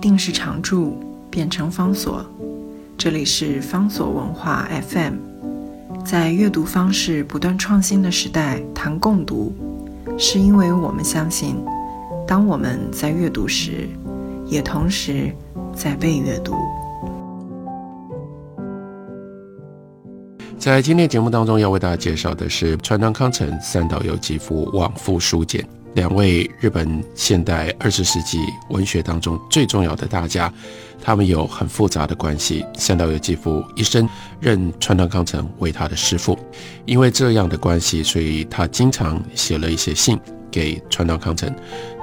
定时常驻变成方所。这里是方所文化 FM，在阅读方式不断创新的时代谈共读，是因为我们相信，当我们在阅读时，也同时在被阅读。在今天节目当中，要为大家介绍的是川端康成三岛由纪夫往复书简，两位日本现代二十世纪文学当中最重要的大家，他们有很复杂的关系。三岛由纪夫一生认川端康成为他的师父，因为这样的关系，所以他经常写了一些信给川端康成，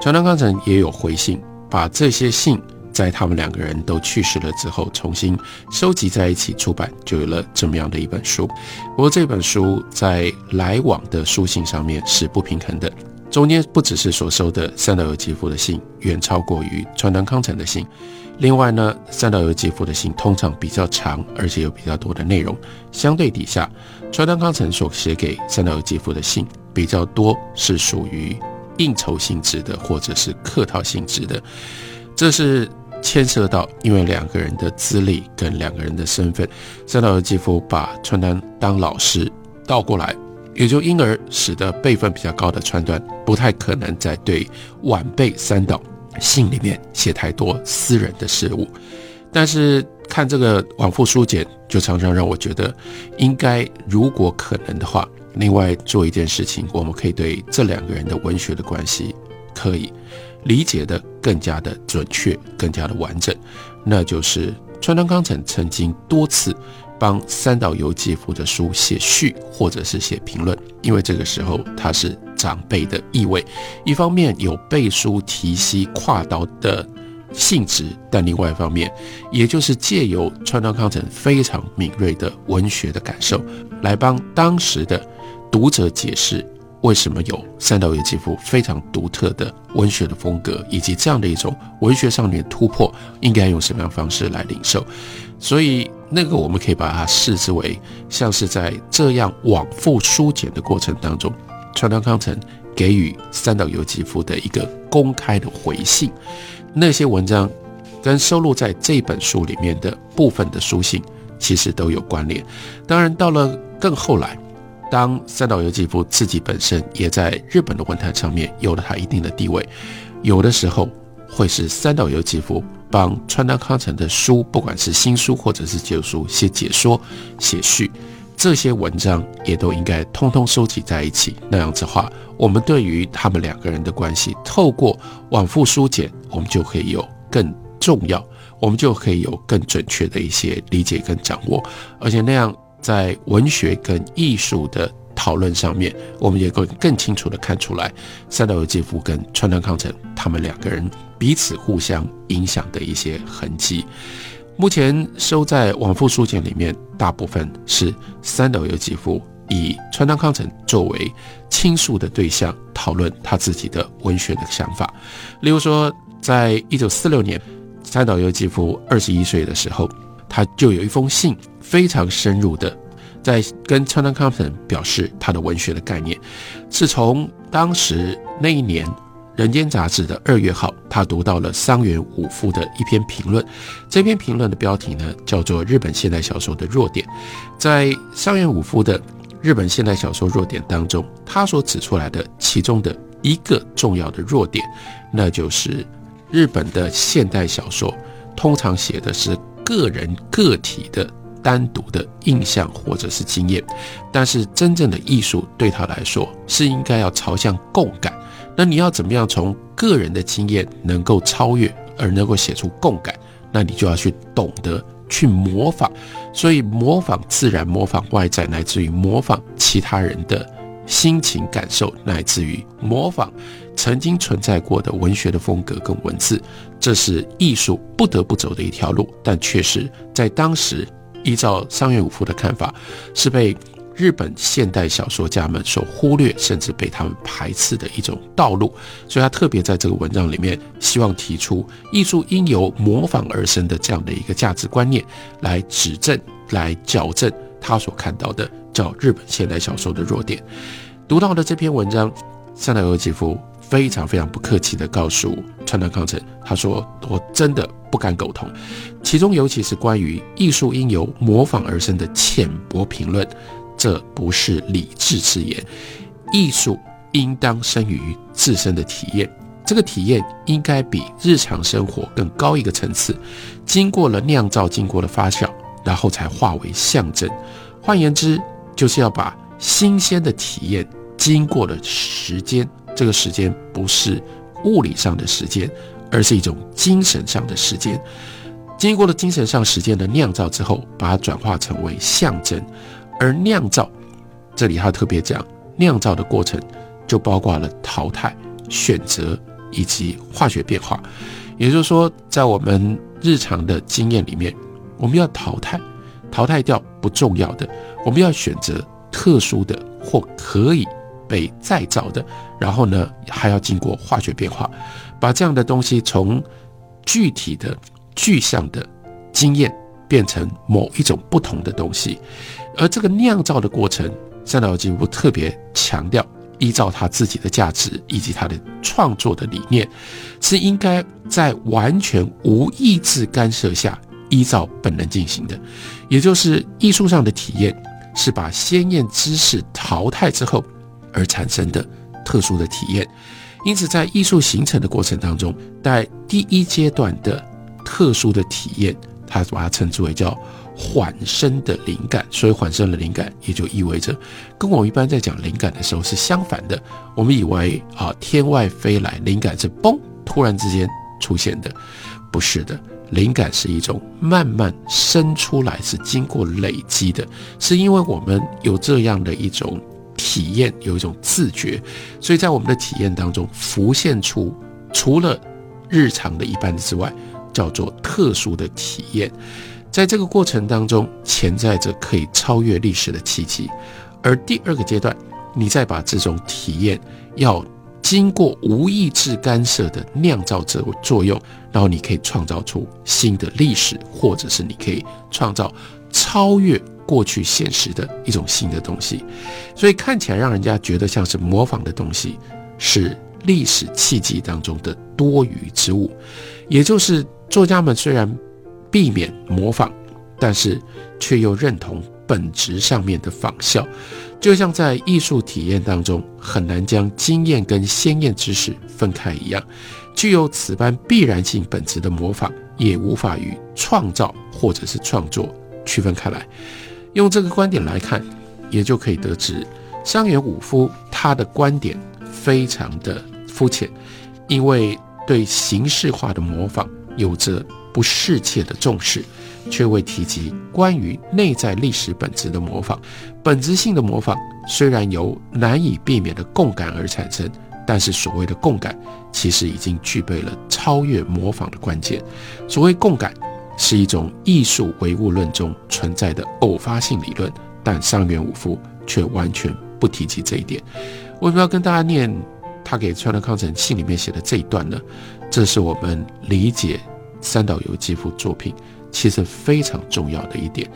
川端康成也有回信，把这些信。在他们两个人都去世了之后，重新收集在一起出版，就有了这么样的一本书。不过这本书在来往的书信上面是不平衡的，中间不只是所收的三岛由纪夫的信远超过于川端康成的信，另外呢，三岛由纪夫的信通常比较长，而且有比较多的内容。相对底下，川端康成所写给三岛由纪夫的信比较多，是属于应酬性质的，或者是客套性质的。这是。牵涉到，因为两个人的资历跟两个人的身份，三岛由纪夫把川端当老师倒过来，也就因而使得辈分比较高的川端不太可能在对晚辈三岛信里面写太多私人的事物。但是看这个往复书简，就常常让我觉得，应该如果可能的话，另外做一件事情，我们可以对这两个人的文学的关系可以。理解的更加的准确，更加的完整，那就是川端康成曾经多次帮三岛由纪夫的书写序或者是写评论，因为这个时候他是长辈的意味，一方面有背书提膝跨刀的性质，但另外一方面，也就是借由川端康成非常敏锐的文学的感受，来帮当时的读者解释。为什么有三岛由纪夫非常独特的文学的风格，以及这样的一种文学上面突破，应该用什么样方式来领受？所以那个我们可以把它视之为，像是在这样往复书简的过程当中，川端康成给予三岛由纪夫的一个公开的回信。那些文章跟收录在这本书里面的部分的书信，其实都有关联。当然，到了更后来。当三岛由纪夫自己本身也在日本的文坛上面有了他一定的地位，有的时候会是三岛由纪夫帮川端康成的书，不管是新书或者是旧书写解说、写序，这些文章也都应该通通收集在一起。那样子话，我们对于他们两个人的关系，透过往复书简，我们就可以有更重要，我们就可以有更准确的一些理解跟掌握，而且那样。在文学跟艺术的讨论上面，我们也会更清楚的看出来，三岛由纪夫跟川端康成他们两个人彼此互相影响的一些痕迹。目前收在往复书简里面，大部分是三岛由纪夫以川端康成作为倾诉的对象，讨论他自己的文学的想法。例如说，在一九四六年，三岛由纪夫二十一岁的时候。他就有一封信，非常深入的，在跟川端康成表示他的文学的概念，是从当时那一年《人间》杂志的二月号，他读到了桑原武夫的一篇评论。这篇评论的标题呢，叫做《日本现代小说的弱点》。在桑原武夫的《日本现代小说弱点》当中，他所指出来的其中的一个重要的弱点，那就是日本的现代小说通常写的是。个人个体的单独的印象或者是经验，但是真正的艺术对他来说是应该要朝向共感。那你要怎么样从个人的经验能够超越而能够写出共感？那你就要去懂得去模仿。所以模仿自然，模仿外在，乃至于模仿其他人的心情感受，乃至于模仿。曾经存在过的文学的风格跟文字，这是艺术不得不走的一条路，但确实在当时依照上原武夫的看法，是被日本现代小说家们所忽略，甚至被他们排斥的一种道路。所以他特别在这个文章里面，希望提出艺术应由模仿而生的这样的一个价值观念，来指正、来矫正他所看到的叫日本现代小说的弱点。读到的这篇文章，三岛由纪夫。非常非常不客气地告诉川端康成，他说：“我真的不敢苟同。”其中尤其是关于艺术应由模仿而生的浅薄评论，这不是理智之言。艺术应当生于自身的体验，这个体验应该比日常生活更高一个层次，经过了酿造，经过了发酵，然后才化为象征。换言之，就是要把新鲜的体验经过了时间，这个时间不是物理上的时间，而是一种精神上的时间。经过了精神上时间的酿造之后，把它转化成为象征。而酿造，这里他特别讲，酿造的过程就包括了淘汰、选择以及化学变化。也就是说，在我们日常的经验里面，我们要淘汰，淘汰掉不重要的，我们要选择特殊的或可以被再造的，然后呢，还要经过化学变化，把这样的东西从具体的。具象的经验变成某一种不同的东西，而这个酿造的过程，三岛由纪夫特别强调，依照他自己的价值以及他的创作的理念，是应该在完全无意志干涉下，依照本能进行的。也就是艺术上的体验，是把鲜艳知识淘汰之后而产生的特殊的体验。因此，在艺术形成的过程当中，在第一阶段的。特殊的体验，他把它称之为叫缓生的灵感。所以缓生的灵感，也就意味着跟我们一般在讲灵感的时候是相反的。我们以为啊，天外飞来灵感是嘣突然之间出现的，不是的。灵感是一种慢慢生出来，是经过累积的，是因为我们有这样的一种体验，有一种自觉，所以在我们的体验当中浮现出除了日常的一般之外。叫做特殊的体验，在这个过程当中潜在着可以超越历史的契机。而第二个阶段，你再把这种体验要经过无意志干涉的酿造者作用，然后你可以创造出新的历史，或者是你可以创造超越过去现实的一种新的东西。所以看起来让人家觉得像是模仿的东西，是历史契机当中的多余之物，也就是。作家们虽然避免模仿，但是却又认同本质上面的仿效，就像在艺术体验当中很难将经验跟鲜艳知识分开一样，具有此般必然性本质的模仿，也无法与创造或者是创作区分开来。用这个观点来看，也就可以得知，伤原武夫他的观点非常的肤浅，因为对形式化的模仿。有着不适切的重视，却未提及关于内在历史本质的模仿。本质性的模仿虽然由难以避免的共感而产生，但是所谓的共感，其实已经具备了超越模仿的关键。所谓共感，是一种艺术唯物论中存在的偶发性理论，但上元武夫却完全不提及这一点。为什么要跟大家念他给川端康成信里面写的这一段呢？这是我们理解三岛由纪夫作品其实非常重要的一点。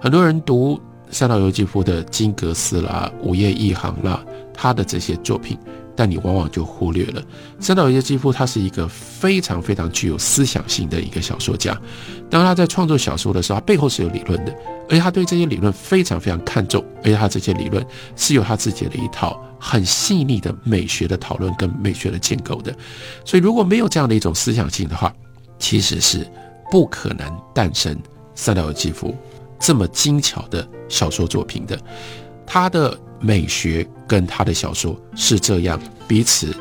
很多人读三岛由纪夫的《金阁寺》啦、《午夜一行》啦，他的这些作品，但你往往就忽略了三岛由纪夫，他是一个非常非常具有思想性的一个小说家。当他在创作小说的时候，他背后是有理论的，而且他对这些理论非常非常看重，而且他这些理论是有他自己的一套。很细腻的美学的讨论跟美学的建构的，所以如果没有这样的一种思想性的话，其实是不可能诞生三岛由纪夫这么精巧的小说作品的。他的美学跟他的小说是这样彼此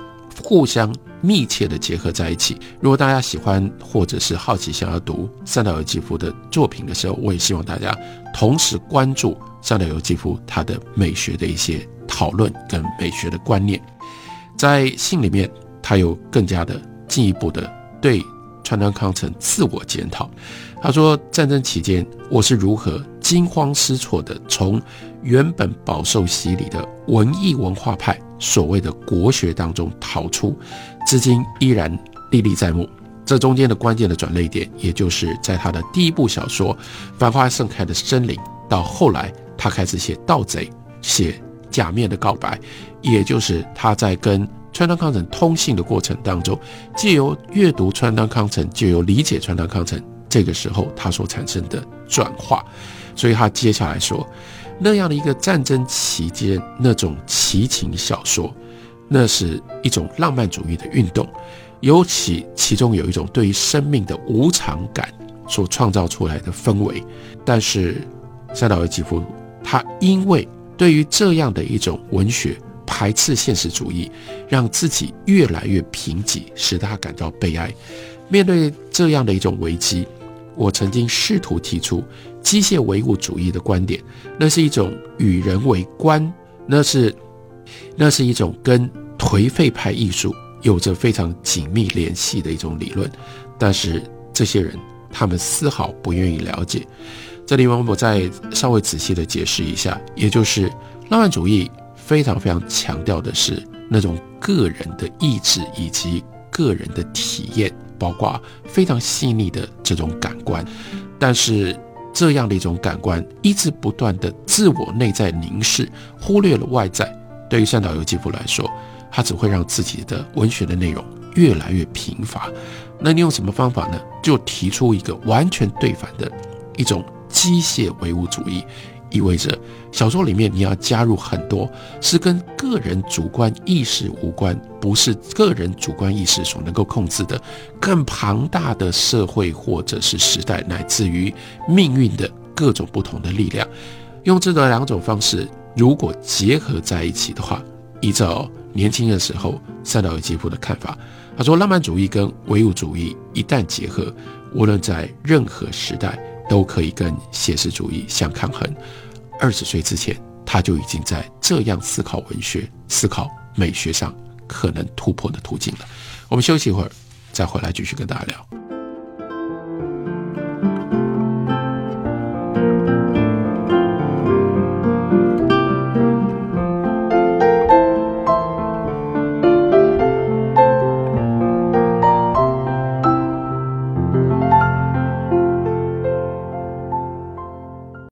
互相密切的结合在一起。如果大家喜欢或者是好奇想要读三岛由纪夫的作品的时候，我也希望大家同时关注三岛由纪夫他的美学的一些。讨论跟美学的观念，在信里面，他有更加的进一步的对川端康成自我检讨。他说，战争期间我是如何惊慌失措的从原本饱受洗礼的文艺文化派所谓的国学当中逃出，至今依然历历在目。这中间的关键的转捩点，也就是在他的第一部小说《繁花盛开的森林》，到后来他开始写盗贼，写。假面的告白，也就是他在跟川端康成通信的过程当中，借由阅读川端康成，借由理解川端康成，这个时候他所产生的转化。所以他接下来说，那样的一个战争期间那种奇情小说，那是一种浪漫主义的运动，尤其其中有一种对于生命的无常感所创造出来的氛围。但是塞岛由纪夫他因为对于这样的一种文学。排斥现实主义，让自己越来越贫瘠，使他感到悲哀。面对这样的一种危机，我曾经试图提出机械唯物主义的观点，那是一种与人为观，那是那是一种跟颓废派艺术有着非常紧密联系的一种理论。但是这些人，他们丝毫不愿意了解。这里我再稍微仔细的解释一下，也就是浪漫主义。非常非常强调的是那种个人的意志以及个人的体验，包括非常细腻的这种感官。但是这样的一种感官一直不断的自我内在凝视，忽略了外在。对于三岛由纪夫来说，他只会让自己的文学的内容越来越贫乏。那你用什么方法呢？就提出一个完全对反的一种机械唯物主义。意味着小说里面你要加入很多是跟个人主观意识无关，不是个人主观意识所能够控制的更庞大的社会或者是时代乃至于命运的各种不同的力量。用这个两种方式如果结合在一起的话，依照年轻的时候三岛由纪夫的看法，他说浪漫主义跟唯物主义一旦结合，无论在任何时代。都可以跟写实主义相抗衡。二十岁之前，他就已经在这样思考文学、思考美学上可能突破的途径了。我们休息一会儿，再回来继续跟大家聊。